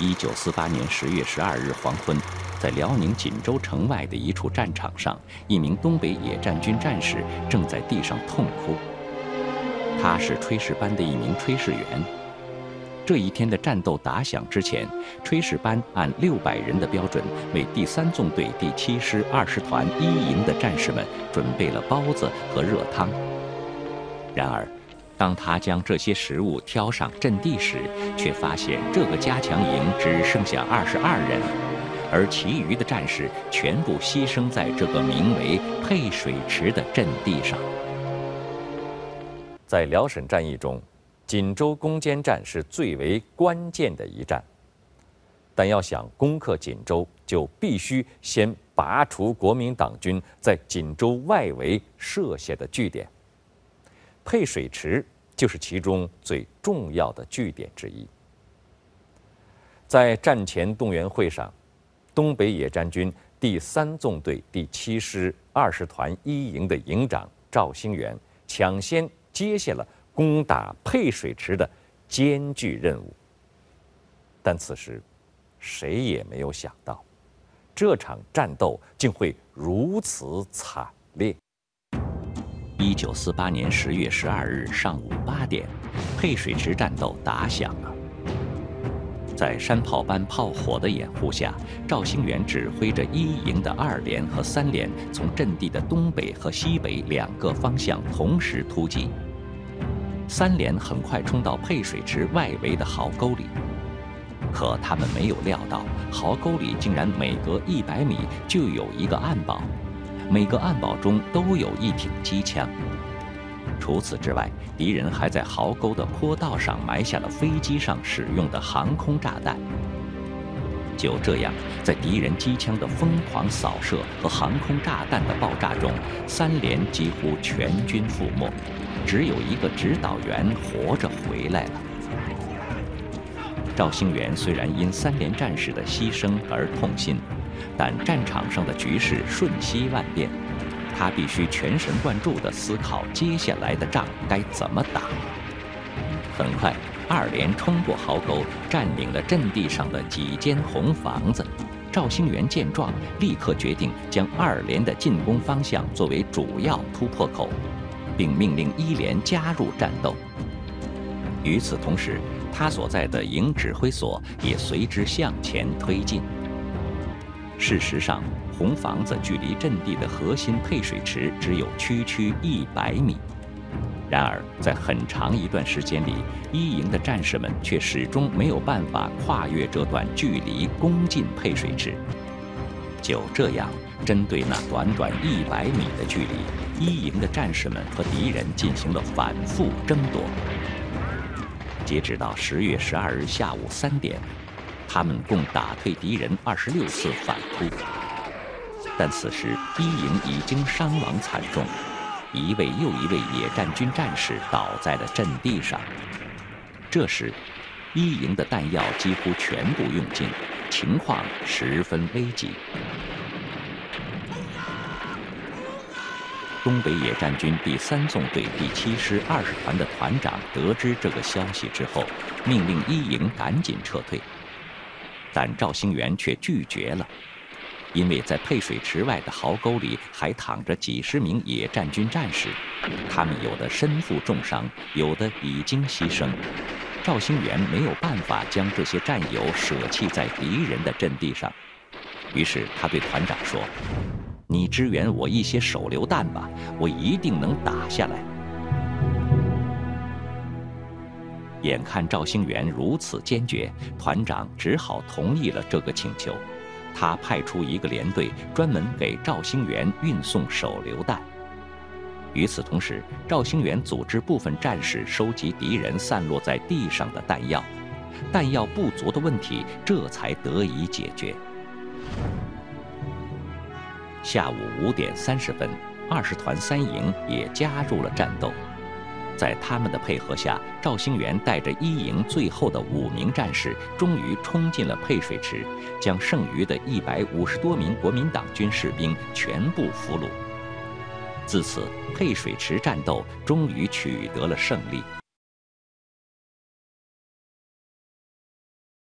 一九四八年十月十二日黄昏，在辽宁锦州城外的一处战场上，一名东北野战军战士正在地上痛哭。他是炊事班的一名炊事员。这一天的战斗打响之前，炊事班按六百人的标准，为第三纵队第七师二十团一营的战士们准备了包子和热汤。然而，当他将这些食物挑上阵地时，却发现这个加强营只剩下二十二人，而其余的战士全部牺牲在这个名为配水池的阵地上。在辽沈战役中，锦州攻坚战是最为关键的一战。但要想攻克锦州，就必须先拔除国民党军在锦州外围设下的据点。配水池就是其中最重要的据点之一。在战前动员会上，东北野战军第三纵队第七师二十团一营的营长赵兴元抢先接下了攻打配水池的艰巨任务。但此时，谁也没有想到，这场战斗竟会如此惨烈。一九四八年十月十二日上午八点，配水池战斗打响了。在山炮班炮火的掩护下，赵兴元指挥着一营的二连和三连，从阵地的东北和西北两个方向同时突击。三连很快冲到配水池外围的壕沟里，可他们没有料到，壕沟里竟然每隔一百米就有一个暗堡。每个暗堡中都有一挺机枪。除此之外，敌人还在壕沟的坡道上埋下了飞机上使用的航空炸弹。就这样，在敌人机枪的疯狂扫射和航空炸弹的爆炸中，三连几乎全军覆没，只有一个指导员活着回来了。赵兴元虽然因三连战士的牺牲而痛心。但战场上的局势瞬息万变，他必须全神贯注地思考接下来的仗该怎么打。很快，二连冲过壕沟，占领了阵地上的几间红房子。赵兴元见状，立刻决定将二连的进攻方向作为主要突破口，并命令一连加入战斗。与此同时，他所在的营指挥所也随之向前推进。事实上，红房子距离阵地的核心配水池只有区区一百米。然而，在很长一段时间里，一营的战士们却始终没有办法跨越这段距离攻进配水池。就这样，针对那短短一百米的距离，一营的战士们和敌人进行了反复争夺。截止到十月十二日下午三点。他们共打退敌人二十六次反扑，但此时一营已经伤亡惨重，一位又一位野战军战士倒在了阵地上。这时，一营的弹药几乎全部用尽，情况十分危急。东北野战军第三纵队第七师二十团的团长得知这个消息之后，命令一营赶紧撤退。但赵兴元却拒绝了，因为在配水池外的壕沟里还躺着几十名野战军战士，他们有的身负重伤，有的已经牺牲。赵兴元没有办法将这些战友舍弃在敌人的阵地上，于是他对团长说：“你支援我一些手榴弹吧，我一定能打下来。”眼看赵兴元如此坚决，团长只好同意了这个请求。他派出一个连队，专门给赵兴元运送手榴弹。与此同时，赵兴元组织部分战士收集敌人散落在地上的弹药。弹药不足的问题这才得以解决。下午五点三十分，二十团三营也加入了战斗。在他们的配合下，赵兴元带着一营最后的五名战士，终于冲进了配水池，将剩余的一百五十多名国民党军士兵全部俘虏。自此，配水池战斗终于取得了胜利。